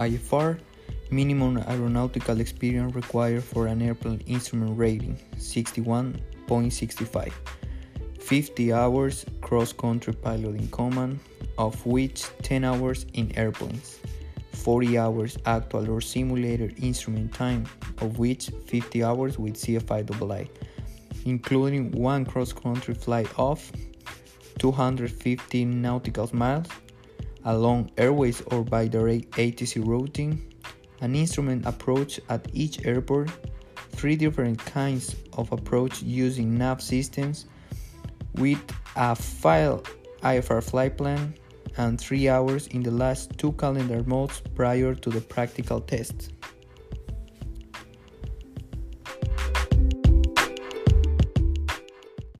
IFR, minimum aeronautical experience required for an airplane instrument rating 61.65, 50 hours cross country pilot in command, of which 10 hours in airplanes, 40 hours actual or simulated instrument time, of which 50 hours with CFI including one cross country flight of 250 nautical miles along airways or by direct ATC routing, an instrument approach at each airport, three different kinds of approach using nav systems with a file IFR flight plan, and three hours in the last two calendar months prior to the practical test.